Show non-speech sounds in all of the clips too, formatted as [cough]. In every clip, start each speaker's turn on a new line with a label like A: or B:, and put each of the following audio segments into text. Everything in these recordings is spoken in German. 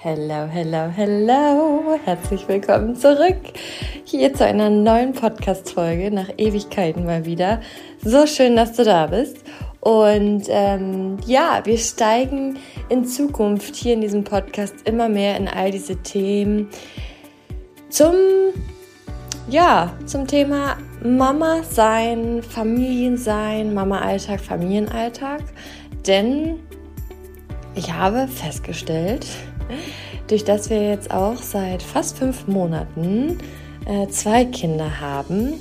A: Hello, hello, hello. Herzlich willkommen zurück hier zu einer neuen Podcast-Folge nach Ewigkeiten mal wieder. So schön, dass du da bist. Und ähm, ja, wir steigen in Zukunft hier in diesem Podcast immer mehr in all diese Themen zum, ja, zum Thema Mama sein, Familien sein, Mama-Alltag, Familienalltag. Denn ich habe festgestellt, durch das wir jetzt auch seit fast fünf Monaten äh, zwei Kinder haben,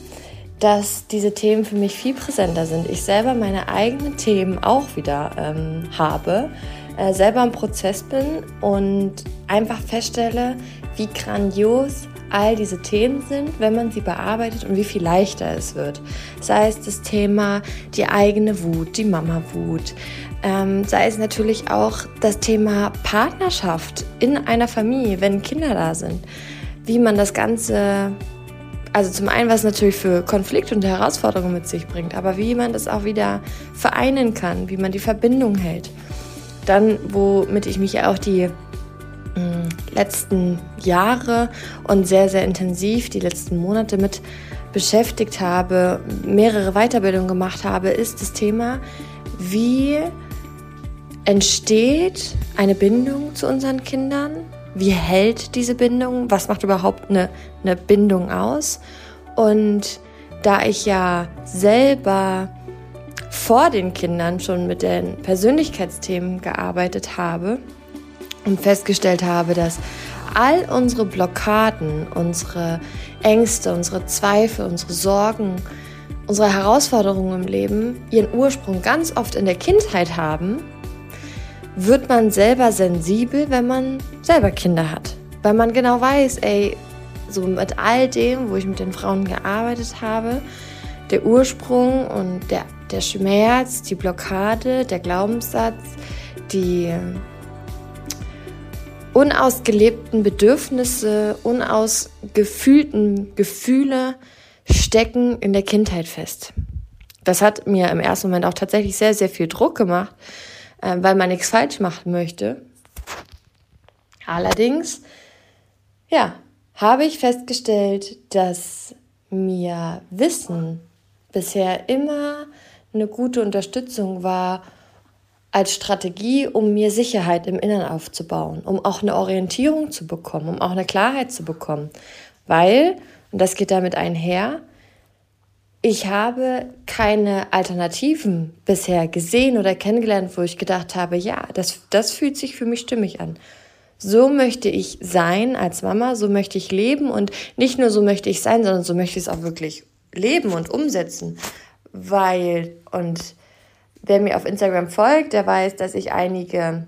A: dass diese Themen für mich viel präsenter sind. Ich selber meine eigenen Themen auch wieder ähm, habe, äh, selber im Prozess bin und einfach feststelle, wie grandios all diese Themen sind, wenn man sie bearbeitet und wie viel leichter es wird. Sei es das Thema die eigene Wut, die Mama-Wut, ähm, sei es natürlich auch das Thema Partnerschaft in einer Familie, wenn Kinder da sind. Wie man das Ganze, also zum einen, was natürlich für Konflikte und Herausforderungen mit sich bringt, aber wie man das auch wieder vereinen kann, wie man die Verbindung hält. Dann, womit ich mich auch die mm, letzten Jahre und sehr, sehr intensiv die letzten Monate mit beschäftigt habe, mehrere Weiterbildungen gemacht habe, ist das Thema, wie entsteht eine Bindung zu unseren Kindern? Wie hält diese Bindung? Was macht überhaupt eine, eine Bindung aus? Und da ich ja selber vor den Kindern schon mit den Persönlichkeitsthemen gearbeitet habe und festgestellt habe, dass all unsere Blockaden, unsere Ängste, unsere Zweifel, unsere Sorgen, unsere Herausforderungen im Leben ihren Ursprung ganz oft in der Kindheit haben wird man selber sensibel, wenn man selber Kinder hat. Weil man genau weiß, ey, so mit all dem, wo ich mit den Frauen gearbeitet habe, der Ursprung und der, der Schmerz, die Blockade, der Glaubenssatz, die unausgelebten Bedürfnisse, unausgefühlten Gefühle stecken in der Kindheit fest. Das hat mir im ersten Moment auch tatsächlich sehr, sehr viel Druck gemacht, äh, weil man nichts falsch machen möchte. Allerdings, ja, habe ich festgestellt, dass mir Wissen bisher immer eine gute Unterstützung war als Strategie, um mir Sicherheit im Inneren aufzubauen, um auch eine Orientierung zu bekommen, um auch eine Klarheit zu bekommen. Weil, und das geht damit einher, ich habe keine Alternativen bisher gesehen oder kennengelernt, wo ich gedacht habe, ja, das, das fühlt sich für mich stimmig an. So möchte ich sein als Mama, so möchte ich leben und nicht nur so möchte ich sein, sondern so möchte ich es auch wirklich leben und umsetzen. Weil, und wer mir auf Instagram folgt, der weiß, dass ich einige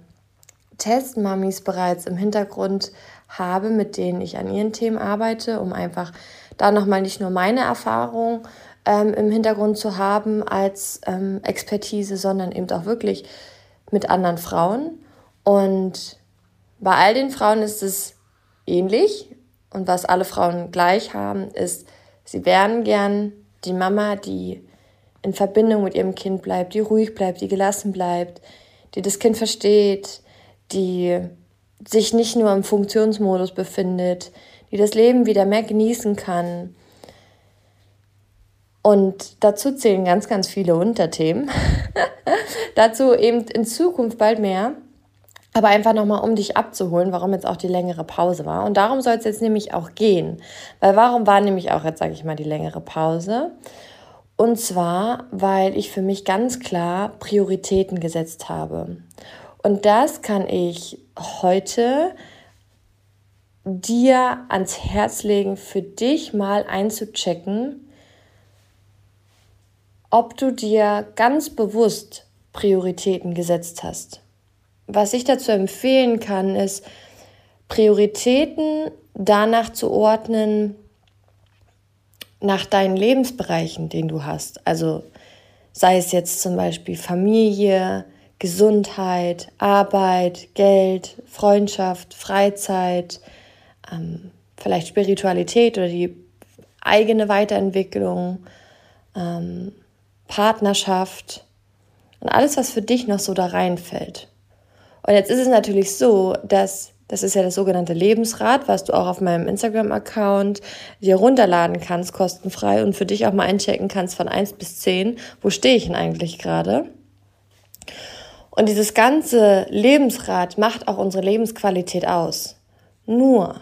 A: Testmamis bereits im Hintergrund habe, mit denen ich an ihren Themen arbeite, um einfach da nochmal nicht nur meine Erfahrung ähm, im Hintergrund zu haben als ähm, Expertise, sondern eben auch wirklich mit anderen Frauen. Und bei all den Frauen ist es ähnlich. Und was alle Frauen gleich haben, ist, sie wären gern die Mama, die in Verbindung mit ihrem Kind bleibt, die ruhig bleibt, die gelassen bleibt, die das Kind versteht, die sich nicht nur im Funktionsmodus befindet, die das Leben wieder mehr genießen kann, und dazu zählen ganz, ganz viele Unterthemen. [laughs] dazu eben in Zukunft bald mehr. Aber einfach nochmal, um dich abzuholen, warum jetzt auch die längere Pause war. Und darum soll es jetzt nämlich auch gehen. Weil warum war nämlich auch jetzt, sage ich mal, die längere Pause? Und zwar, weil ich für mich ganz klar Prioritäten gesetzt habe. Und das kann ich heute dir ans Herz legen, für dich mal einzuchecken, ob du dir ganz bewusst Prioritäten gesetzt hast. Was ich dazu empfehlen kann, ist, Prioritäten danach zu ordnen, nach deinen Lebensbereichen, den du hast. Also sei es jetzt zum Beispiel Familie, Gesundheit, Arbeit, Geld, Freundschaft, Freizeit, ähm, vielleicht Spiritualität oder die eigene Weiterentwicklung, ähm, Partnerschaft und alles, was für dich noch so da reinfällt. Und jetzt ist es natürlich so, dass Das ist ja das sogenannte Lebensrad, was du auch auf meinem Instagram-Account dir runterladen kannst, kostenfrei und für dich auch mal einchecken kannst von 1 bis 10. Wo stehe ich denn eigentlich gerade? Und dieses ganze Lebensrad macht auch unsere Lebensqualität aus. Nur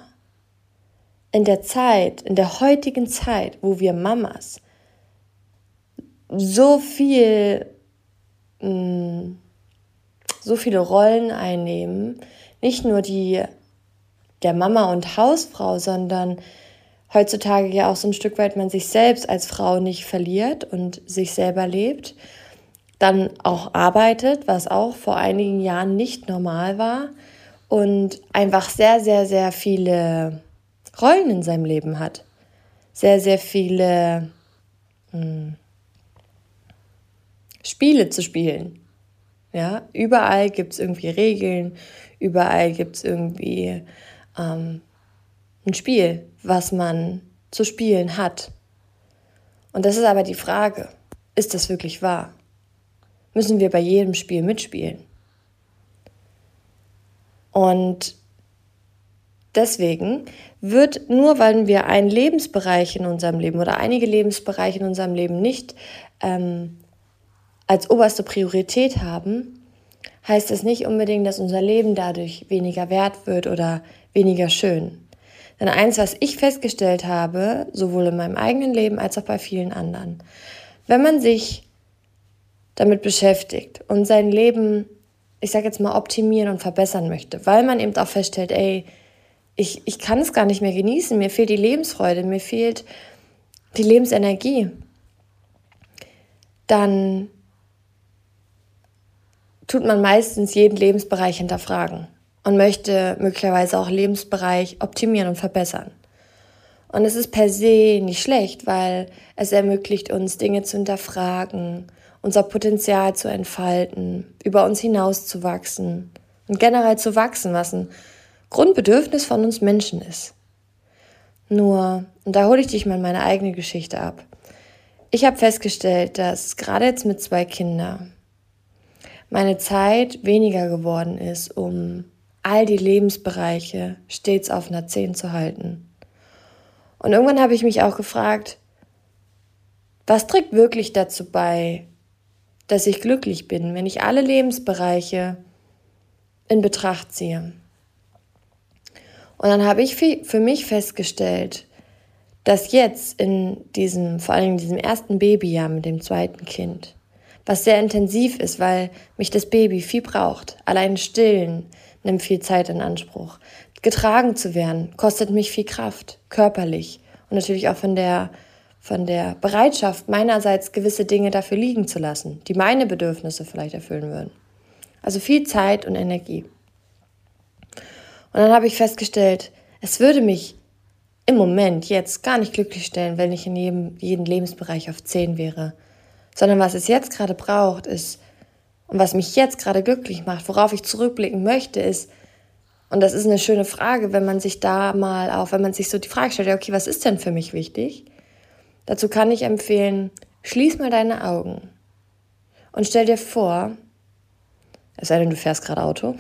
A: in der Zeit, in der heutigen Zeit, wo wir Mamas so viel, mm, so viele Rollen einnehmen, nicht nur die der Mama und Hausfrau, sondern heutzutage ja auch so ein Stück weit man sich selbst als Frau nicht verliert und sich selber lebt, dann auch arbeitet, was auch vor einigen Jahren nicht normal war und einfach sehr, sehr, sehr viele Rollen in seinem Leben hat. Sehr, sehr viele hm, Spiele zu spielen. Ja, überall gibt es irgendwie Regeln, Überall gibt es irgendwie ähm, ein Spiel, was man zu spielen hat. Und das ist aber die Frage, ist das wirklich wahr? Müssen wir bei jedem Spiel mitspielen? Und deswegen wird nur, weil wir einen Lebensbereich in unserem Leben oder einige Lebensbereiche in unserem Leben nicht ähm, als oberste Priorität haben, heißt es nicht unbedingt, dass unser Leben dadurch weniger wert wird oder weniger schön. Denn eins, was ich festgestellt habe, sowohl in meinem eigenen Leben als auch bei vielen anderen, wenn man sich damit beschäftigt und sein Leben, ich sage jetzt mal, optimieren und verbessern möchte, weil man eben auch feststellt, ey, ich, ich kann es gar nicht mehr genießen, mir fehlt die Lebensfreude, mir fehlt die Lebensenergie, dann tut man meistens jeden Lebensbereich hinterfragen und möchte möglicherweise auch Lebensbereich optimieren und verbessern. Und es ist per se nicht schlecht, weil es ermöglicht uns, Dinge zu hinterfragen, unser Potenzial zu entfalten, über uns hinaus zu wachsen und generell zu wachsen, was ein Grundbedürfnis von uns Menschen ist. Nur, und da hole ich dich mal in meine eigene Geschichte ab. Ich habe festgestellt, dass gerade jetzt mit zwei Kindern meine Zeit weniger geworden ist, um all die Lebensbereiche stets auf einer 10 zu halten. Und irgendwann habe ich mich auch gefragt, was trägt wirklich dazu bei, dass ich glücklich bin, wenn ich alle Lebensbereiche in Betracht ziehe? Und dann habe ich für mich festgestellt, dass jetzt in diesem, vor allem in diesem ersten Babyjahr mit dem zweiten Kind, was sehr intensiv ist, weil mich das Baby viel braucht. Allein stillen nimmt viel Zeit in Anspruch. Getragen zu werden kostet mich viel Kraft, körperlich und natürlich auch von der von der Bereitschaft meinerseits gewisse Dinge dafür liegen zu lassen, die meine Bedürfnisse vielleicht erfüllen würden. Also viel Zeit und Energie. Und dann habe ich festgestellt, es würde mich im Moment jetzt gar nicht glücklich stellen, wenn ich in jedem, jedem Lebensbereich auf 10 wäre sondern was es jetzt gerade braucht, ist, und was mich jetzt gerade glücklich macht, worauf ich zurückblicken möchte, ist, und das ist eine schöne Frage, wenn man sich da mal auf, wenn man sich so die Frage stellt, okay, was ist denn für mich wichtig? Dazu kann ich empfehlen, schließ mal deine Augen und stell dir vor, es sei denn, du fährst gerade Auto,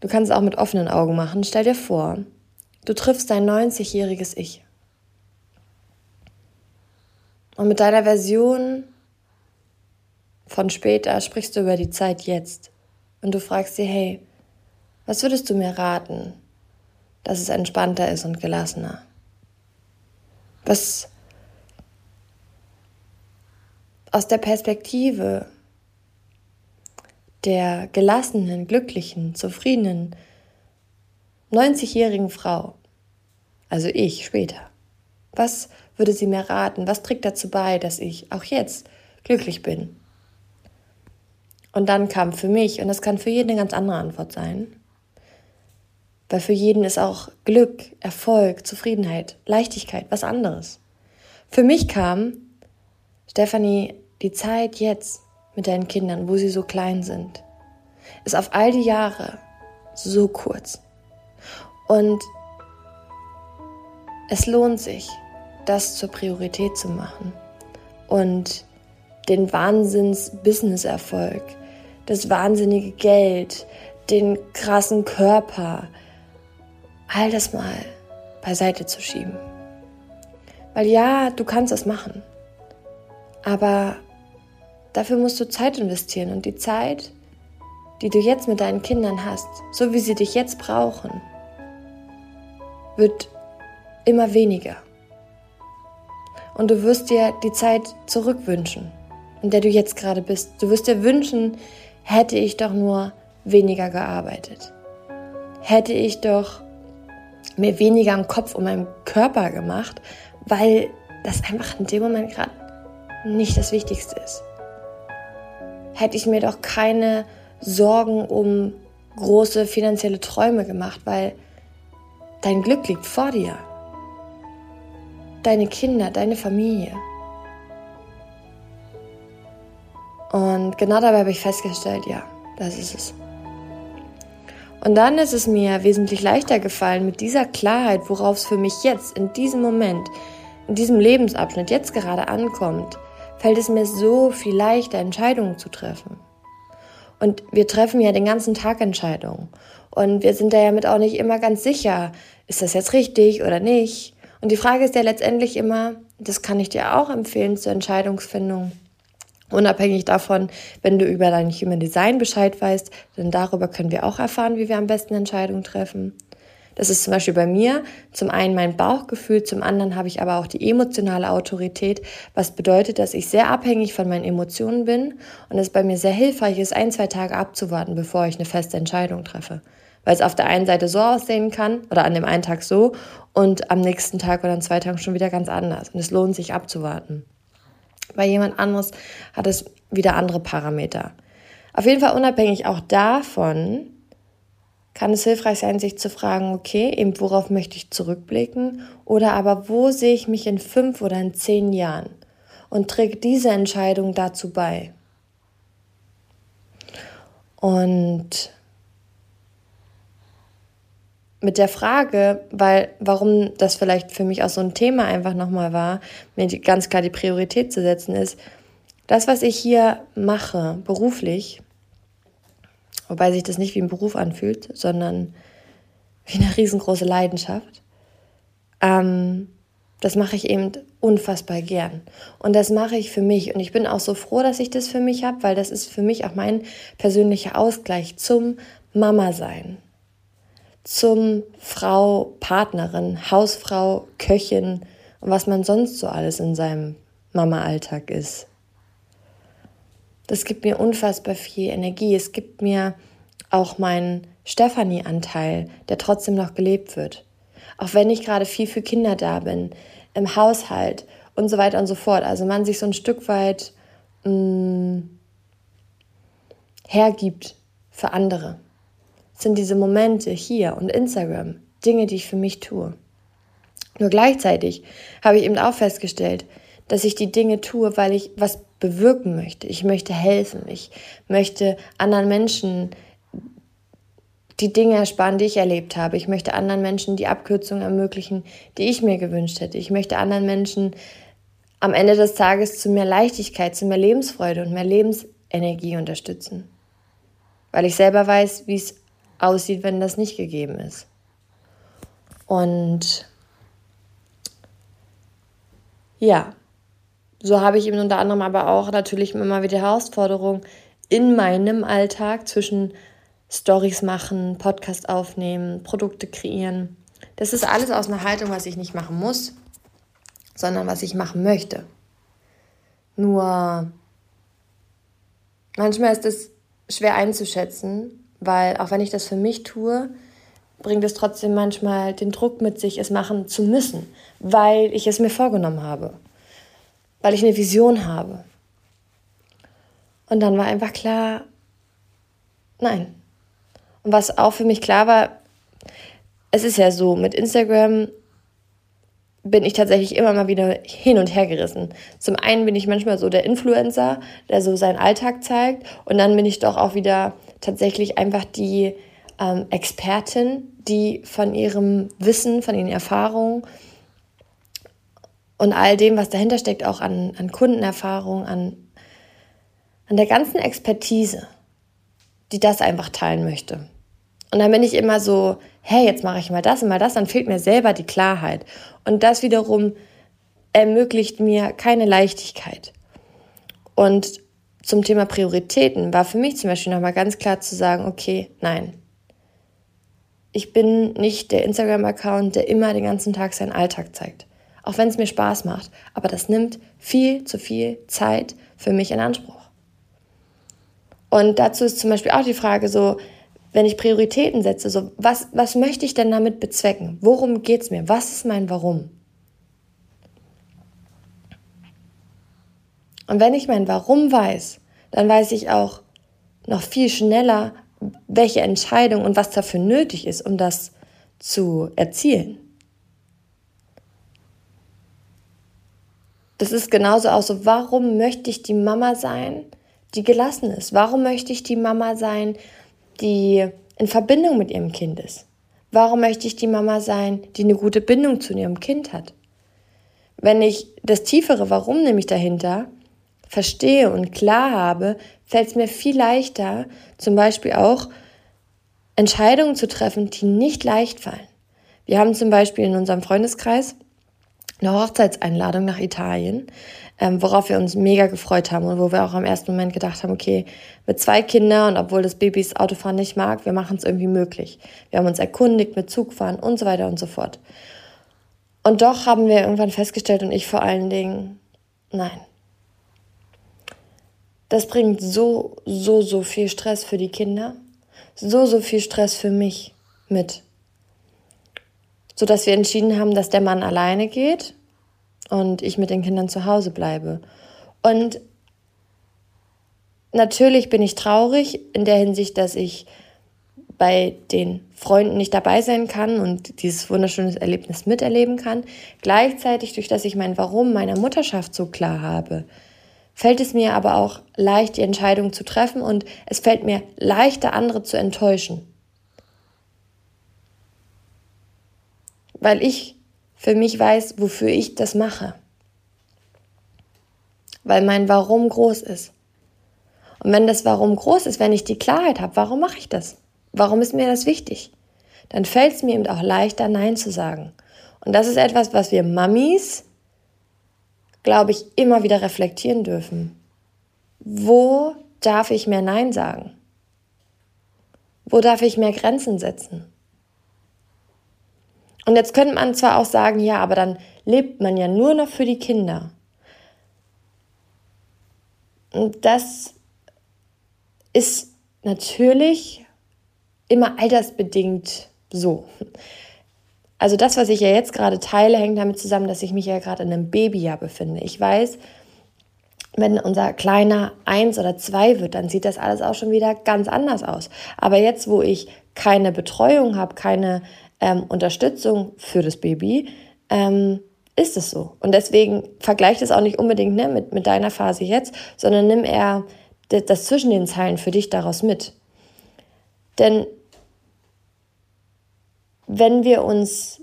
A: du kannst es auch mit offenen Augen machen, stell dir vor, du triffst dein 90-jähriges Ich. Und mit deiner Version von später sprichst du über die Zeit jetzt. Und du fragst sie, hey, was würdest du mir raten, dass es entspannter ist und gelassener? Was aus der Perspektive der gelassenen, glücklichen, zufriedenen 90-jährigen Frau, also ich später, was würde sie mir raten? Was trägt dazu bei, dass ich auch jetzt glücklich bin? Und dann kam für mich, und das kann für jeden eine ganz andere Antwort sein, weil für jeden ist auch Glück, Erfolg, Zufriedenheit, Leichtigkeit was anderes. Für mich kam, Stefanie, die Zeit jetzt mit deinen Kindern, wo sie so klein sind, ist auf all die Jahre so kurz. Und es lohnt sich, das zur Priorität zu machen und den Wahnsinns-Business-Erfolg, das wahnsinnige Geld, den krassen Körper, all das mal beiseite zu schieben. Weil ja, du kannst das machen, aber dafür musst du Zeit investieren und die Zeit, die du jetzt mit deinen Kindern hast, so wie sie dich jetzt brauchen, wird immer weniger. Und du wirst dir die Zeit zurückwünschen, in der du jetzt gerade bist. Du wirst dir wünschen, hätte ich doch nur weniger gearbeitet. Hätte ich doch mir weniger am Kopf um meinen Körper gemacht, weil das einfach in dem Moment gerade nicht das Wichtigste ist. Hätte ich mir doch keine Sorgen um große finanzielle Träume gemacht, weil dein Glück liegt vor dir. Deine Kinder, deine Familie. Und genau dabei habe ich festgestellt, ja, das ist es. Und dann ist es mir wesentlich leichter gefallen, mit dieser Klarheit, worauf es für mich jetzt, in diesem Moment, in diesem Lebensabschnitt jetzt gerade ankommt, fällt es mir so viel leichter, Entscheidungen zu treffen. Und wir treffen ja den ganzen Tag Entscheidungen. Und wir sind da ja mit auch nicht immer ganz sicher, ist das jetzt richtig oder nicht. Und die Frage ist ja letztendlich immer, das kann ich dir auch empfehlen zur Entscheidungsfindung, Unabhängig davon, wenn du über dein Human Design Bescheid weißt, denn darüber können wir auch erfahren, wie wir am besten Entscheidungen treffen. Das ist zum Beispiel bei mir zum einen mein Bauchgefühl, zum anderen habe ich aber auch die emotionale Autorität, was bedeutet, dass ich sehr abhängig von meinen Emotionen bin und es bei mir sehr hilfreich ist, ein, zwei Tage abzuwarten, bevor ich eine feste Entscheidung treffe. Weil es auf der einen Seite so aussehen kann oder an dem einen Tag so und am nächsten Tag oder in zwei Tagen schon wieder ganz anders. Und es lohnt sich abzuwarten. Bei jemand anderes hat es wieder andere Parameter. Auf jeden Fall unabhängig auch davon kann es hilfreich sein, sich zu fragen, okay, eben worauf möchte ich zurückblicken oder aber wo sehe ich mich in fünf oder in zehn Jahren und trägt diese Entscheidung dazu bei. Und mit der Frage, weil warum das vielleicht für mich auch so ein Thema einfach nochmal war, mir ganz klar die Priorität zu setzen, ist, das, was ich hier mache, beruflich, wobei sich das nicht wie ein Beruf anfühlt, sondern wie eine riesengroße Leidenschaft, ähm, das mache ich eben unfassbar gern. Und das mache ich für mich. Und ich bin auch so froh, dass ich das für mich habe, weil das ist für mich auch mein persönlicher Ausgleich zum Mama sein zum Frau, Partnerin, Hausfrau, Köchin und was man sonst so alles in seinem Mama-Alltag ist. Das gibt mir unfassbar viel Energie. Es gibt mir auch meinen Stefanie-Anteil, der trotzdem noch gelebt wird. Auch wenn ich gerade viel für Kinder da bin, im Haushalt und so weiter und so fort. Also man sich so ein Stück weit mh, mm, hergibt für andere sind diese Momente hier und Instagram Dinge, die ich für mich tue. Nur gleichzeitig habe ich eben auch festgestellt, dass ich die Dinge tue, weil ich was bewirken möchte. Ich möchte helfen. Ich möchte anderen Menschen die Dinge ersparen, die ich erlebt habe. Ich möchte anderen Menschen die Abkürzung ermöglichen, die ich mir gewünscht hätte. Ich möchte anderen Menschen am Ende des Tages zu mehr Leichtigkeit, zu mehr Lebensfreude und mehr Lebensenergie unterstützen. Weil ich selber weiß, wie es aussieht, wenn das nicht gegeben ist. Und ja, so habe ich eben unter anderem aber auch natürlich immer wieder Herausforderungen in meinem Alltag zwischen Stories machen, Podcast aufnehmen, Produkte kreieren. Das ist alles aus einer Haltung, was ich nicht machen muss, sondern was ich machen möchte. Nur manchmal ist es schwer einzuschätzen, weil auch wenn ich das für mich tue, bringt es trotzdem manchmal den Druck mit sich, es machen zu müssen, weil ich es mir vorgenommen habe, weil ich eine Vision habe. Und dann war einfach klar, nein. Und was auch für mich klar war, es ist ja so, mit Instagram bin ich tatsächlich immer mal wieder hin und her gerissen. Zum einen bin ich manchmal so der Influencer, der so seinen Alltag zeigt, und dann bin ich doch auch wieder tatsächlich einfach die ähm, Expertin, die von ihrem Wissen, von ihren Erfahrungen und all dem, was dahinter steckt, auch an, an Kundenerfahrung, an, an der ganzen Expertise, die das einfach teilen möchte. Und dann bin ich immer so, hey, jetzt mache ich mal das und mal das, dann fehlt mir selber die Klarheit. Und das wiederum ermöglicht mir keine Leichtigkeit. Und zum Thema Prioritäten war für mich zum Beispiel nochmal ganz klar zu sagen, okay, nein. Ich bin nicht der Instagram-Account, der immer den ganzen Tag seinen Alltag zeigt. Auch wenn es mir Spaß macht. Aber das nimmt viel zu viel Zeit für mich in Anspruch. Und dazu ist zum Beispiel auch die Frage so, wenn ich Prioritäten setze, so was, was möchte ich denn damit bezwecken? Worum geht es mir? Was ist mein Warum? Und wenn ich mein Warum weiß, dann weiß ich auch noch viel schneller, welche Entscheidung und was dafür nötig ist, um das zu erzielen. Das ist genauso auch so, warum möchte ich die Mama sein, die gelassen ist? Warum möchte ich die Mama sein, die in Verbindung mit ihrem Kind ist? Warum möchte ich die Mama sein, die eine gute Bindung zu ihrem Kind hat? Wenn ich das tiefere Warum nämlich dahinter verstehe und klar habe, fällt es mir viel leichter, zum Beispiel auch Entscheidungen zu treffen, die nicht leicht fallen. Wir haben zum Beispiel in unserem Freundeskreis eine Hochzeitseinladung nach Italien, ähm, worauf wir uns mega gefreut haben und wo wir auch am ersten Moment gedacht haben, okay, mit zwei Kindern und obwohl das Babys Autofahren nicht mag, wir machen es irgendwie möglich. Wir haben uns erkundigt mit Zugfahren und so weiter und so fort. Und doch haben wir irgendwann festgestellt und ich vor allen Dingen, nein, das bringt so, so, so viel Stress für die Kinder, so, so viel Stress für mich mit. Sodass wir entschieden haben, dass der Mann alleine geht und ich mit den Kindern zu Hause bleibe. Und natürlich bin ich traurig in der Hinsicht, dass ich bei den Freunden nicht dabei sein kann und dieses wunderschöne Erlebnis miterleben kann. Gleichzeitig, durch das ich mein Warum meiner Mutterschaft so klar habe, fällt es mir aber auch leicht, die Entscheidung zu treffen und es fällt mir leichter, andere zu enttäuschen. Weil ich für mich weiß, wofür ich das mache. Weil mein Warum groß ist. Und wenn das Warum groß ist, wenn ich die Klarheit habe, warum mache ich das? Warum ist mir das wichtig? Dann fällt es mir eben auch leichter, Nein zu sagen. Und das ist etwas, was wir Mamis glaube ich, immer wieder reflektieren dürfen. Wo darf ich mehr Nein sagen? Wo darf ich mehr Grenzen setzen? Und jetzt könnte man zwar auch sagen, ja, aber dann lebt man ja nur noch für die Kinder. Und das ist natürlich immer altersbedingt so. Also das, was ich ja jetzt gerade teile, hängt damit zusammen, dass ich mich ja gerade in einem Babyjahr befinde. Ich weiß, wenn unser kleiner eins oder zwei wird, dann sieht das alles auch schon wieder ganz anders aus. Aber jetzt, wo ich keine Betreuung habe, keine ähm, Unterstützung für das Baby, ähm, ist es so. Und deswegen vergleicht es auch nicht unbedingt ne, mit, mit deiner Phase jetzt, sondern nimm eher das zwischen den Zeilen für dich daraus mit. Denn wenn wir uns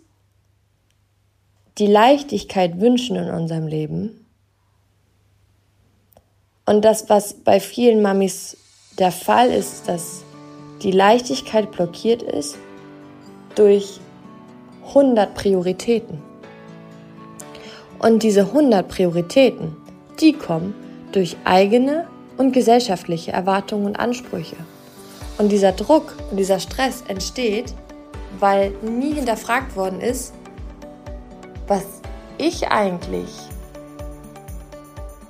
A: die Leichtigkeit wünschen in unserem Leben und das, was bei vielen Mamis der Fall ist, dass die Leichtigkeit blockiert ist durch 100 Prioritäten. Und diese 100 Prioritäten, die kommen durch eigene und gesellschaftliche Erwartungen und Ansprüche. Und dieser Druck und dieser Stress entsteht, weil nie hinterfragt worden ist, was ich eigentlich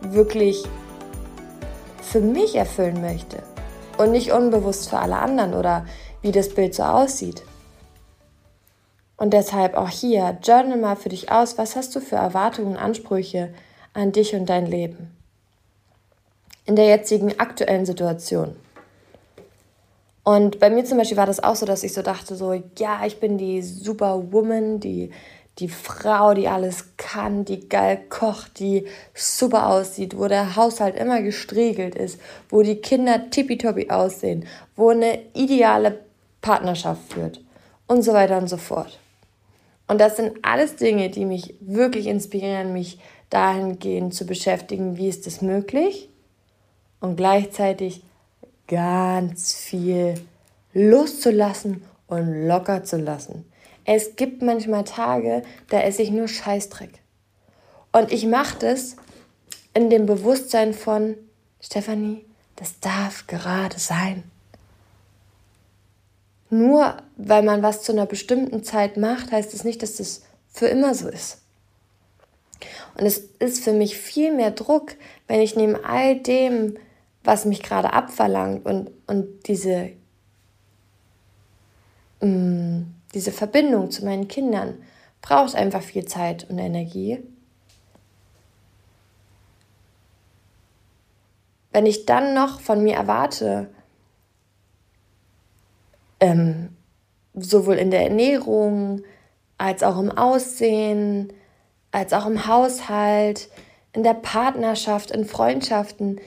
A: wirklich für mich erfüllen möchte und nicht unbewusst für alle anderen oder wie das Bild so aussieht. Und deshalb auch hier, journal mal für dich aus, was hast du für Erwartungen und Ansprüche an dich und dein Leben. In der jetzigen aktuellen Situation. Und bei mir zum Beispiel war das auch so, dass ich so dachte, so, ja, ich bin die Superwoman, die, die Frau, die alles kann, die geil kocht, die super aussieht, wo der Haushalt immer gestriegelt ist, wo die Kinder tippitoppi aussehen, wo eine ideale Partnerschaft führt und so weiter und so fort. Und das sind alles Dinge, die mich wirklich inspirieren, mich dahingehend zu beschäftigen, wie ist es möglich und gleichzeitig ganz viel loszulassen und locker zu lassen. Es gibt manchmal Tage, da esse ich nur Scheißdreck. Und ich mache das in dem Bewusstsein von, Stefanie, das darf gerade sein. Nur weil man was zu einer bestimmten Zeit macht, heißt es das nicht, dass das für immer so ist. Und es ist für mich viel mehr Druck, wenn ich neben all dem, was mich gerade abverlangt und, und diese, mh, mm, diese Verbindung zu meinen Kindern braucht einfach viel Zeit und Energie. Wenn ich dann noch von mir erwarte, ähm, sowohl in der Ernährung als auch im Aussehen, als auch im Haushalt, in der Partnerschaft, in Freundschaften,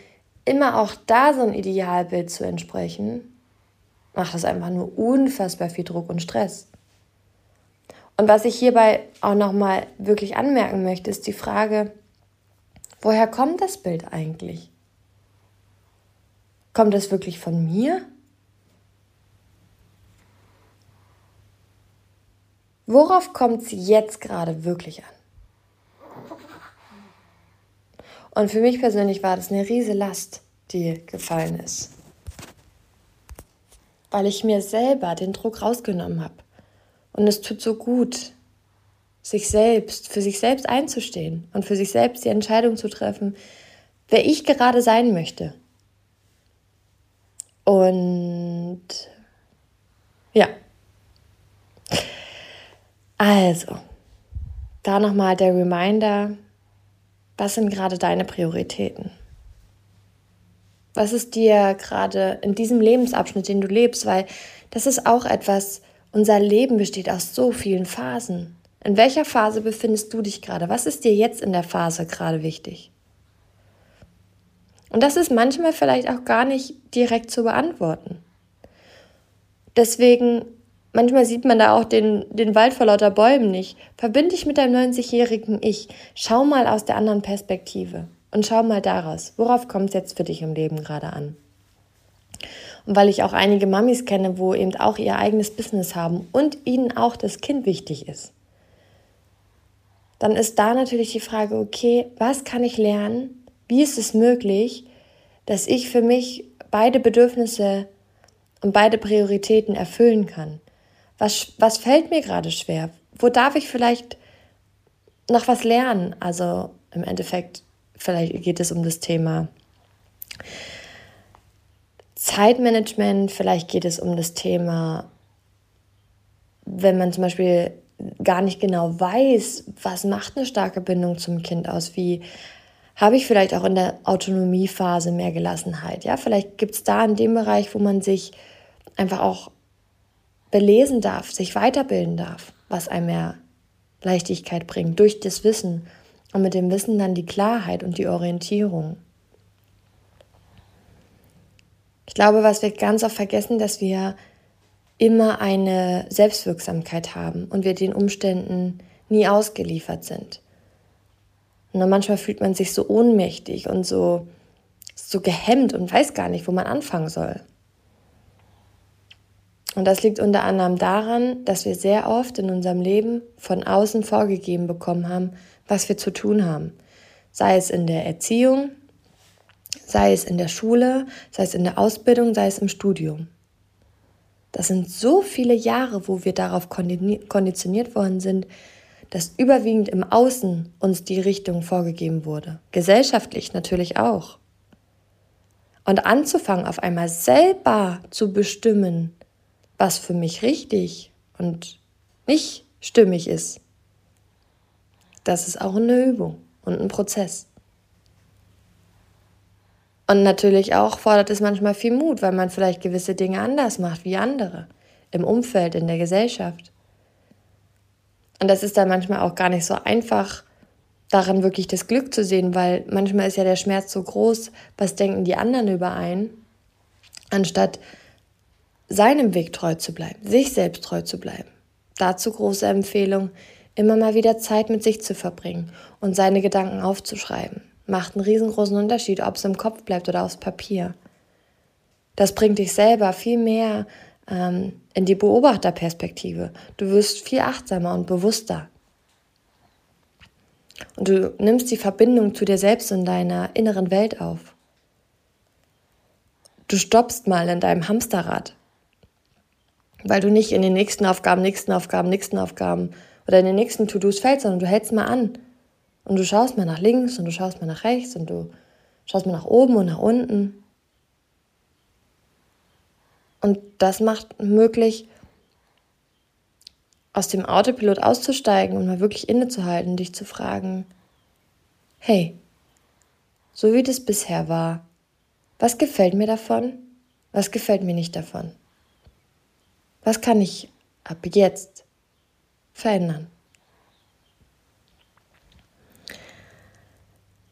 A: immer auch da so ein Idealbild zu entsprechen, macht das einfach nur unfassbar viel Druck und Stress. Und was ich hierbei auch nochmal wirklich anmerken möchte, ist die Frage, woher kommt das Bild eigentlich? Kommt es wirklich von mir? Worauf kommt es jetzt gerade wirklich an? Und für mich persönlich war das eine riese Last, die gefallen ist. Weil ich mir selber den Druck rausgenommen habe. Und es tut so gut, sich selbst, für sich selbst einzustehen und für sich selbst die Entscheidung zu treffen, wer ich gerade sein möchte. Und ja. Also, da nochmal der Reminder, was sind gerade deine Prioritäten? Was ist dir gerade in diesem Lebensabschnitt, den du lebst? Weil das ist auch etwas, unser Leben besteht aus so vielen Phasen. In welcher Phase befindest du dich gerade? Was ist dir jetzt in der Phase gerade wichtig? Und das ist manchmal vielleicht auch gar nicht direkt zu beantworten. Deswegen, manchmal sieht man da auch den, den Wald vor lauter Bäumen nicht. Verbinde dich mit deinem 90-jährigen Ich. Schau mal aus der anderen Perspektive und schau mal daraus. Worauf kommt es jetzt für dich im Leben gerade an? Und weil ich auch einige Mamis kenne, wo eben auch ihr eigenes Business haben und ihnen auch das Kind wichtig ist, dann ist da natürlich die Frage, okay, was kann ich lernen, wie ist es möglich, dass ich für mich beide Bedürfnisse und beide Prioritäten erfüllen kann? Was, was fällt mir gerade schwer? Wo darf ich vielleicht noch was lernen? Also im Endeffekt, vielleicht geht es um das Thema Zeitmanagement, vielleicht geht es um das Thema, wenn man zum Beispiel gar nicht genau weiß, was macht eine starke Bindung zum Kind aus, wie habe ich vielleicht auch in der Autonomiephase mehr Gelassenheit. Ja, vielleicht gibt es da in dem Bereich, wo man sich einfach auch belesen darf, sich weiterbilden darf, was einem mehr Leichtigkeit bringt, durch das Wissen und mit dem Wissen dann die Klarheit und die Orientierung. Ich glaube, was wir ganz oft vergessen, dass wir immer eine Selbstwirksamkeit haben und wir den Umständen nie ausgeliefert sind. Und manchmal fühlt man sich so ohnmächtig und so, so gehemmt und weiß gar nicht, wo man anfangen soll. Und das liegt unter anderem daran, dass wir sehr oft in unserem Leben von außen vorgegeben bekommen haben, was wir zu tun haben. Sei es in der Erziehung, sei es in der Schule, sei es in der Ausbildung, sei es im Studium. Das sind so viele Jahre, wo wir darauf konditioniert worden sind, dass überwiegend im Außen uns die Richtung vorgegeben wurde. Gesellschaftlich natürlich auch. Und anzufangen, auf einmal selber zu bestimmen, was für mich richtig und nicht stimmig ist, das ist auch eine Übung und ein Prozess. Und natürlich auch fordert es manchmal viel Mut, weil man vielleicht gewisse Dinge anders macht wie andere im Umfeld, in der Gesellschaft. Und das ist dann manchmal auch gar nicht so einfach, daran wirklich das Glück zu sehen, weil manchmal ist ja der Schmerz so groß, was denken die anderen über einen, anstatt seinem Weg treu zu bleiben, sich selbst treu zu bleiben. Dazu große Empfehlung, immer mal wieder Zeit mit sich zu verbringen und seine Gedanken aufzuschreiben. Macht einen riesengroßen Unterschied, ob es im Kopf bleibt oder aufs Papier. Das bringt dich selber viel mehr ähm, in die Beobachterperspektive. Du wirst viel achtsamer und bewusster. Und du nimmst die Verbindung zu dir selbst und deiner inneren Welt auf. Du stoppst mal in deinem Hamsterrad, weil du nicht in den nächsten Aufgaben, nächsten Aufgaben, nächsten Aufgaben oder in den nächsten To-Dos fällst, sondern du hältst mal an und du schaust mal nach links und du schaust mal nach rechts und du schaust mal nach oben und nach unten. Und das macht möglich, aus dem Autopilot auszusteigen und mal wirklich innezuhalten, dich zu fragen, hey, so wie das bisher war, was gefällt mir davon? Was gefällt mir nicht davon? Was kann ich ab jetzt verändern?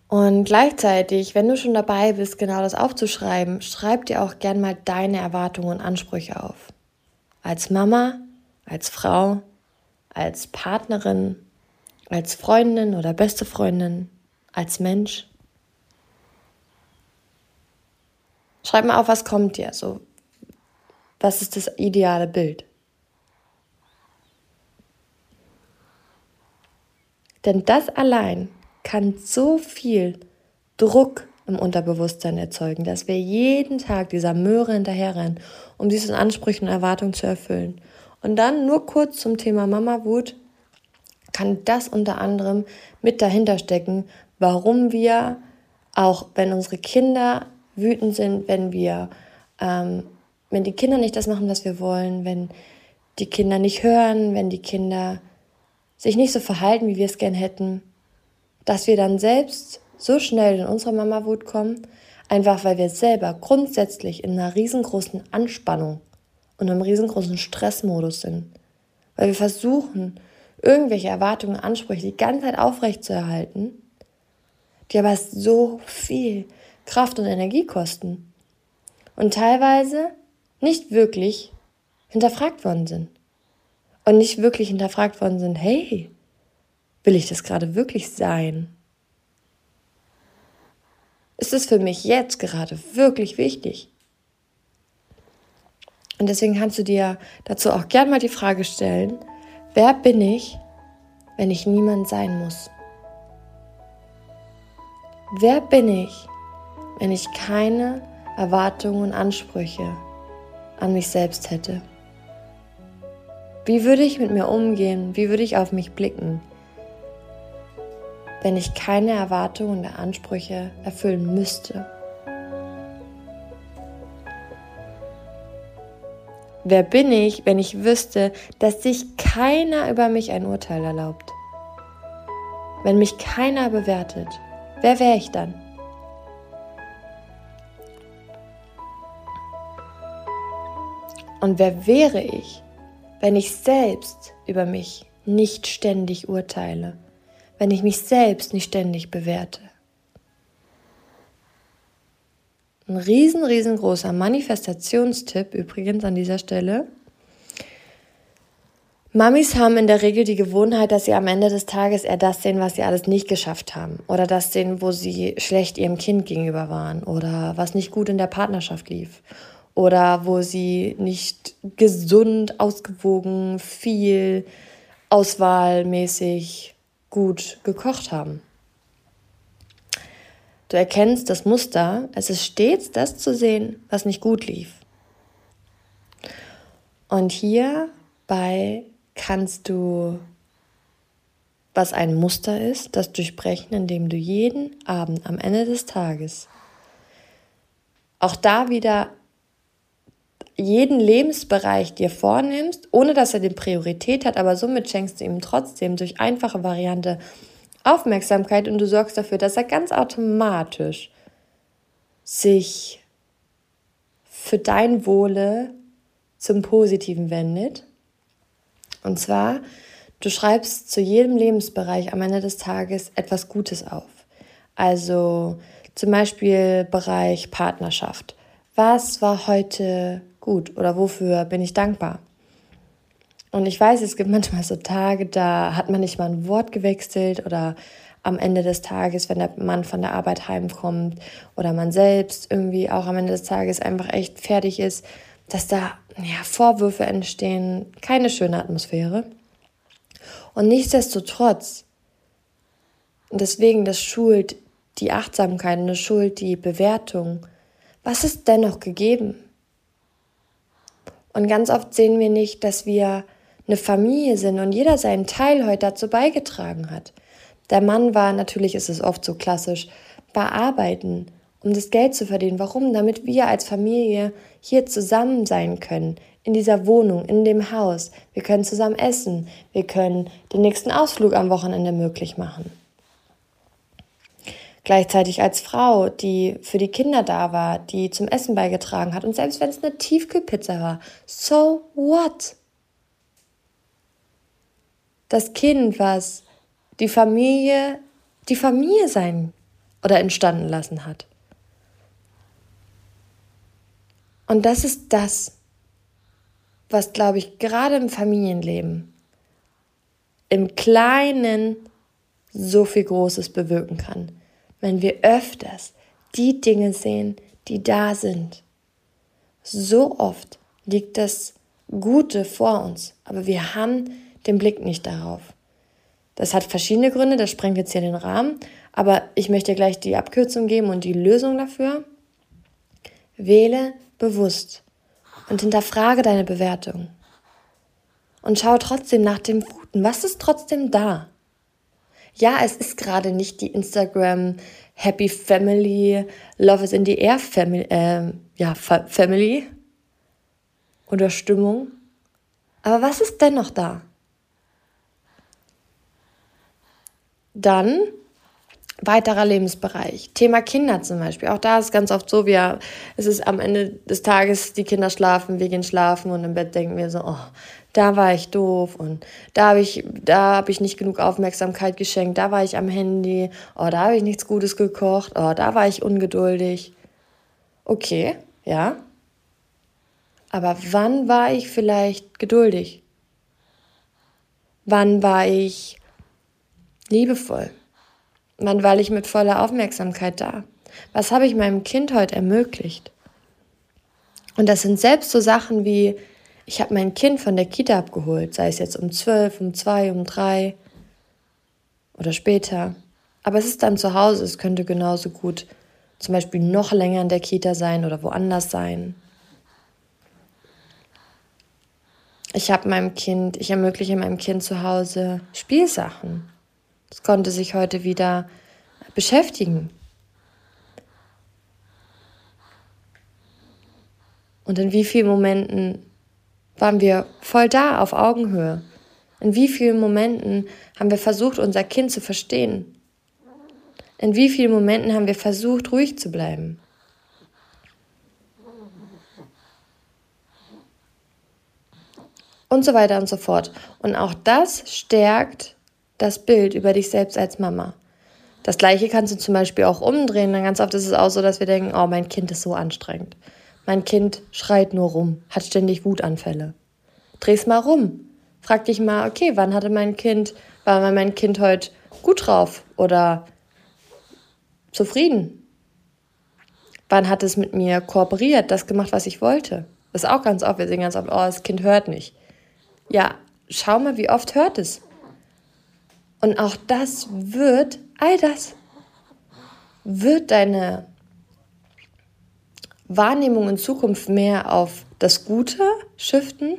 A: Und gleichzeitig, wenn du schon dabei bist, genau das aufzuschreiben, schreib dir auch gern mal deine Erwartungen und Ansprüche auf. Als Mama, als Frau, als Partnerin, als Freundin oder beste Freundin, als Mensch. Schreib mal auf, was kommt dir so. Was ist das ideale Bild? Denn das allein kann so viel Druck im Unterbewusstsein erzeugen, dass wir jeden Tag dieser Möhre hinterherrennen, um diesen Ansprüchen und Erwartungen zu erfüllen. Und dann nur kurz zum Thema Mama-Wut kann das unter anderem mit dahinter stecken, warum wir, auch wenn unsere Kinder wütend sind, wenn wir, ähm, wenn die Kinder nicht das machen, was wir wollen, wenn die Kinder nicht hören, wenn die Kinder sich nicht so verhalten, wie wir es gern hätten, dass wir dann selbst so schnell in unsere Mama-Wut kommen, einfach weil wir selber grundsätzlich in einer riesengroßen Anspannung und einem riesengroßen Stressmodus sind. Weil wir versuchen, irgendwelche Erwartungen, Ansprüche die ganze Zeit aufrechtzuerhalten, die aber so viel Kraft und Energie kosten und teilweise nicht wirklich hinterfragt worden sind. Und nicht wirklich hinterfragt worden sind, hey, Will ich das gerade wirklich sein? Ist es für mich jetzt gerade wirklich wichtig? Und deswegen kannst du dir dazu auch gern mal die Frage stellen, wer bin ich, wenn ich niemand sein muss? Wer bin ich, wenn ich keine Erwartungen und Ansprüche an mich selbst hätte? Wie würde ich mit mir umgehen? Wie würde ich auf mich blicken? wenn ich keine Erwartungen oder Ansprüche erfüllen müsste? Wer bin ich, wenn ich wüsste, dass sich keiner über mich ein Urteil erlaubt? Wenn mich keiner bewertet, wer wäre ich dann? Und wer wäre ich, wenn ich selbst über mich nicht ständig urteile? wenn ich mich selbst nicht ständig bewerte. Ein riesen, riesengroßer Manifestationstipp übrigens an dieser Stelle. Mamis haben in der Regel die Gewohnheit, dass sie am Ende des Tages eher das sehen, was sie alles nicht geschafft haben. Oder das sehen, wo sie schlecht ihrem Kind gegenüber waren. Oder was nicht gut in der Partnerschaft lief. Oder wo sie nicht gesund, ausgewogen, viel, auswahlmäßig gut gekocht haben. Du erkennst das Muster, es ist stets das zu sehen, was nicht gut lief. Und hierbei kannst du, was ein Muster ist, das durchbrechen, indem du jeden Abend am Ende des Tages auch da wieder jeden Lebensbereich dir vornimmst, ohne dass er die Priorität hat, aber somit schenkst du ihm trotzdem durch einfache Variante Aufmerksamkeit und du sorgst dafür, dass er ganz automatisch sich für dein Wohle zum Positiven wendet. Und zwar, du schreibst zu jedem Lebensbereich am Ende des Tages etwas Gutes auf. Also zum Beispiel Bereich Partnerschaft. Was war heute gut oder wofür bin ich dankbar? Und ich weiß, es gibt manchmal so Tage, da hat man nicht mal ein Wort gewechselt oder am Ende des Tages, wenn der Mann von der Arbeit heimkommt oder man selbst irgendwie auch am Ende des Tages einfach echt fertig ist, dass da ja, Vorwürfe entstehen, keine schöne Atmosphäre. Und nichtsdestotrotz, deswegen, das schult die Achtsamkeit und das schult die Bewertung, was ist dennoch gegeben? Und ganz oft sehen wir nicht, dass wir eine Familie sind und jeder seinen Teil heute dazu beigetragen hat. Der Mann war, natürlich ist es oft so klassisch, war arbeiten, um das Geld zu verdienen. Warum? Damit wir als Familie hier zusammen sein können, in dieser Wohnung, in dem Haus. Wir können zusammen essen, wir können den nächsten Ausflug am Wochenende möglich machen. Gleichzeitig als Frau, die für die Kinder da war, die zum Essen beigetragen hat und selbst wenn es eine Tiefkühlpizza war, so what? Das Kind, was die Familie, die Familie sein oder entstanden lassen hat. Und das ist das, was, glaube ich, gerade im Familienleben im Kleinen so viel Großes bewirken kann, wenn wir öfters die Dinge sehen, die da sind. So oft liegt das Gute vor uns, aber wir haben den Blick nicht darauf. Das hat verschiedene Gründe, das sprengt jetzt hier den Rahmen, aber ich möchte gleich die Abkürzung geben und die Lösung dafür. Wähle bewusst und hinterfrage deine Bewertung. Und schau trotzdem nach dem Guten. Was ist trotzdem da? Ja, es ist gerade nicht die Instagram Happy Family, Love is in the Air Family, äh, ja, Family oder Stimmung. Aber was ist dennoch da? Dann weiterer Lebensbereich. Thema Kinder zum Beispiel. Auch da ist ganz oft so, wir, es ist am Ende des Tages, die Kinder schlafen, wir gehen schlafen und im Bett denken wir so, oh, da war ich doof und da habe ich, da ich nicht genug Aufmerksamkeit geschenkt, da war ich am Handy, oh, da habe ich nichts Gutes gekocht, oh, da war ich ungeduldig. Okay, ja. Aber wann war ich vielleicht geduldig? Wann war ich liebevoll? Wann war ich mit voller Aufmerksamkeit da? Was habe ich meinem Kind heute ermöglicht? Und das sind selbst so Sachen wie, ich habe mein Kind von der Kita abgeholt, sei es jetzt um zwölf, um zwei, um drei oder später. Aber es ist dann zu Hause, es könnte genauso gut zum Beispiel noch länger in der Kita sein oder woanders sein. Ich habe meinem Kind, ich ermögliche meinem Kind zu Hause Spielsachen. Es konnte sich heute wieder beschäftigen. Und in wie vielen Momenten waren wir voll da, auf Augenhöhe? In wie vielen Momenten haben wir versucht, unser Kind zu verstehen? In wie vielen Momenten haben wir versucht, ruhig zu bleiben? Und so weiter und so fort. Und auch das stärkt das Bild über dich selbst als Mama. Das gleiche kannst du zum Beispiel auch umdrehen. Dann ganz oft ist es auch so, dass wir denken, oh, mein Kind ist so anstrengend. Mein Kind schreit nur rum, hat ständig Wutanfälle. Dreh's mal rum. Frag dich mal, okay, wann hatte mein Kind, war mein Kind heute gut drauf oder zufrieden? Wann hat es mit mir kooperiert, das gemacht, was ich wollte? Das ist auch ganz oft. Wir sehen ganz oft, oh, das Kind hört nicht. Ja, schau mal, wie oft hört es. Und auch das wird, all das wird deine Wahrnehmung in Zukunft mehr auf das Gute shiften.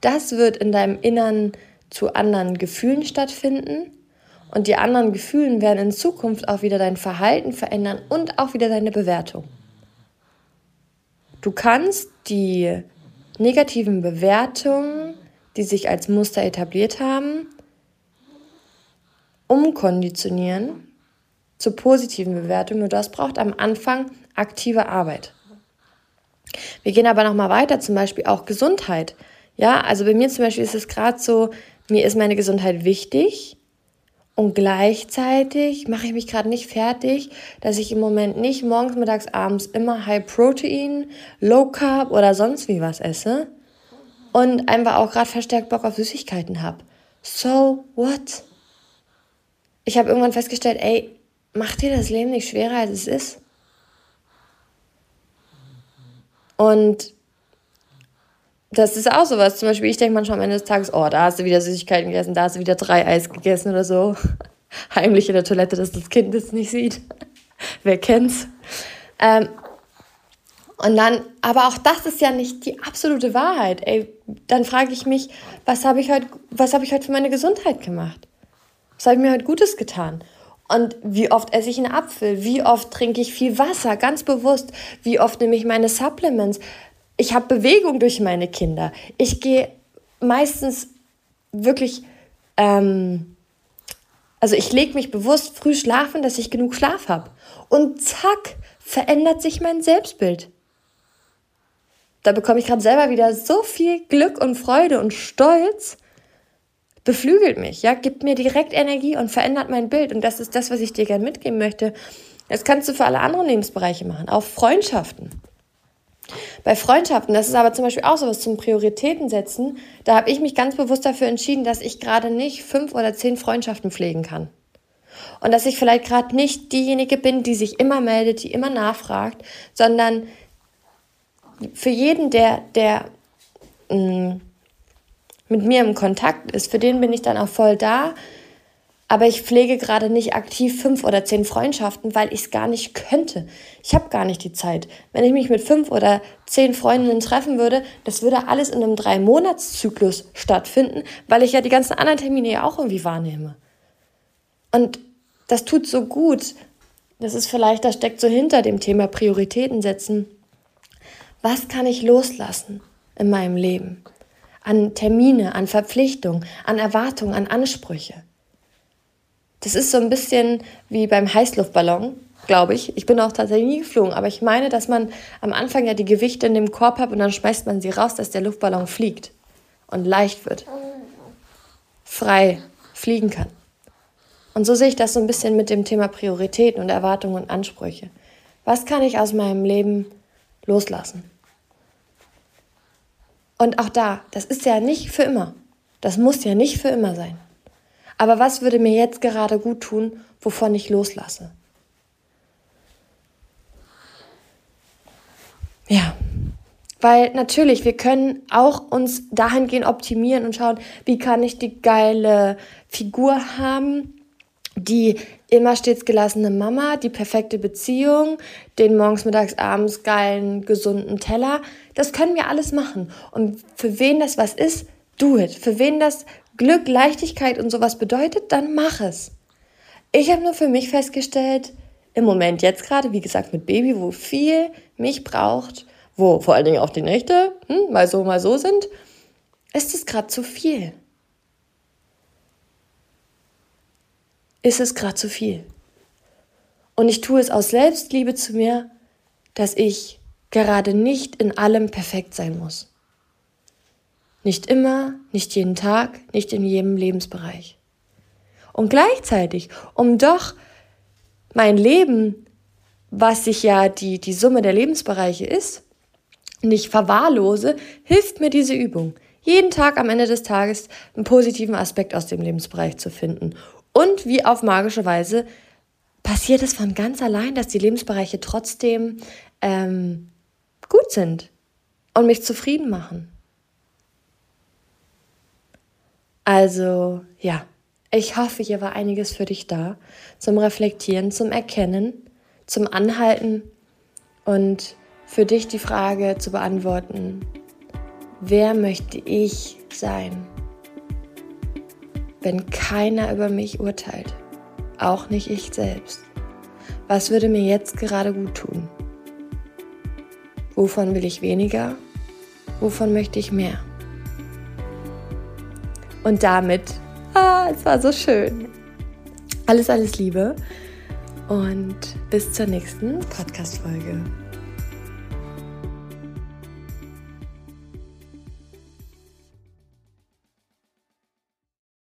A: Das wird in deinem Innern zu anderen Gefühlen stattfinden. Und die anderen Gefühlen werden in Zukunft auch wieder dein Verhalten verändern und auch wieder deine Bewertung. Du kannst die negativen Bewertungen, die sich als Muster etabliert haben, umkonditionieren zur positiven Bewertung. Nur das braucht am Anfang aktive Arbeit. Wir gehen aber noch mal weiter, zum Beispiel auch Gesundheit. Ja, also bei mir zum Beispiel ist es gerade so, mir ist meine Gesundheit wichtig und gleichzeitig mache ich mich gerade nicht fertig, dass ich im Moment nicht morgens, mittags, abends immer High Protein, Low Carb oder sonst wie was esse und einfach auch gerade verstärkt Bock auf Süßigkeiten habe. So what? ich habe irgendwann festgestellt, ey, mach dir das Leben nicht schwerer, als es ist. Und das ist auch sowas. Zum Beispiel, ich denke manchmal am Ende des Tages, oh, da hast du wieder Süßigkeiten gegessen, da hast du wieder drei Eis gegessen oder so. [laughs] Heimlich in der Toilette, dass das Kind das nicht sieht. [laughs] Wer kennt's? Ähm, und dann, aber auch das ist ja nicht die absolute Wahrheit. Ey, dann frage ich mich, was habe ich heute, was habe ich heute für meine Gesundheit gemacht? Was habe ich mir heute Gutes getan? Und wie oft esse ich einen Apfel? Wie oft trinke ich viel Wasser? Ganz bewusst. Wie oft nehme ich meine Supplements? Ich habe Bewegung durch meine Kinder. Ich gehe meistens wirklich, ähm, also ich lege mich bewusst früh schlafen, dass ich genug Schlaf habe. Und zack, verändert sich mein Selbstbild. Da bekomme ich gerade selber wieder so viel Glück und Freude und Stolz. Beflügelt mich, ja, gibt mir direkt Energie und verändert mein Bild. Und das ist das, was ich dir gerne mitgeben möchte. Das kannst du für alle anderen Lebensbereiche machen, auch Freundschaften. Bei Freundschaften, das ist aber zum Beispiel auch so was zum Prioritäten setzen. Da habe ich mich ganz bewusst dafür entschieden, dass ich gerade nicht fünf oder zehn Freundschaften pflegen kann. Und dass ich vielleicht gerade nicht diejenige bin, die sich immer meldet, die immer nachfragt, sondern für jeden, der, der mh, mm, mit mir im Kontakt ist, für den bin ich dann auch voll da. Aber ich pflege gerade nicht aktiv fünf oder zehn Freundschaften, weil ich es gar nicht könnte. Ich habe gar nicht die Zeit. Wenn ich mich mit fünf oder zehn Freundinnen treffen würde, das würde alles in einem Drei-Monats-Zyklus stattfinden, weil ich ja die ganzen anderen Termine ja auch irgendwie wahrnehme. Und das tut so gut. Das ist vielleicht, das steckt so hinter dem Thema Prioritäten setzen was kann ich loslassen in meinem Leben? An Termine, an Verpflichtungen, an Erwartungen, an Ansprüche. Das ist so ein bisschen wie beim Heißluftballon, glaube ich. Ich bin auch tatsächlich nie geflogen, aber ich meine, dass man am Anfang ja die Gewichte in dem Korb hat und dann schmeißt man sie raus, dass der Luftballon fliegt und leicht wird. Frei fliegen kann. Und so sehe ich das so ein bisschen mit dem Thema Prioritäten und Erwartungen und Ansprüche. Was kann ich aus meinem Leben loslassen. Und auch da, das ist ja nicht für immer. Das muss ja nicht für immer sein. Aber was würde mir jetzt gerade gut tun, wovon ich loslasse? Ja, weil natürlich, wir können auch uns dahingehend optimieren und schauen, wie kann ich die geile Figur haben, die immer stets gelassene Mama, die perfekte Beziehung, den morgens, mittags, abends geilen, gesunden Teller. Das können wir alles machen. Und für wen das was ist, do it. Für wen das Glück, Leichtigkeit und sowas bedeutet, dann mach es. Ich habe nur für mich festgestellt, im Moment jetzt gerade, wie gesagt, mit Baby, wo viel mich braucht, wo vor allen Dingen auch die Nächte hm, mal so, mal so sind, ist es gerade zu viel. ist es gerade zu viel. Und ich tue es aus Selbstliebe zu mir, dass ich gerade nicht in allem perfekt sein muss. Nicht immer, nicht jeden Tag, nicht in jedem Lebensbereich. Und gleichzeitig, um doch mein Leben, was sich ja die, die Summe der Lebensbereiche ist, nicht verwahrlose, hilft mir diese Übung. Jeden Tag am Ende des Tages einen positiven Aspekt aus dem Lebensbereich zu finden und wie auf magische Weise passiert es von ganz allein, dass die Lebensbereiche trotzdem ähm, gut sind und mich zufrieden machen. Also ja, ich hoffe, hier war einiges für dich da zum Reflektieren, zum Erkennen, zum Anhalten und für dich die Frage zu beantworten, wer möchte ich sein? wenn keiner über mich urteilt, auch nicht ich selbst? Was würde mir jetzt gerade gut tun? Wovon will ich weniger? Wovon möchte ich mehr? Und damit, ah, es war so schön. Alles, alles Liebe und bis zur nächsten Podcast-Folge.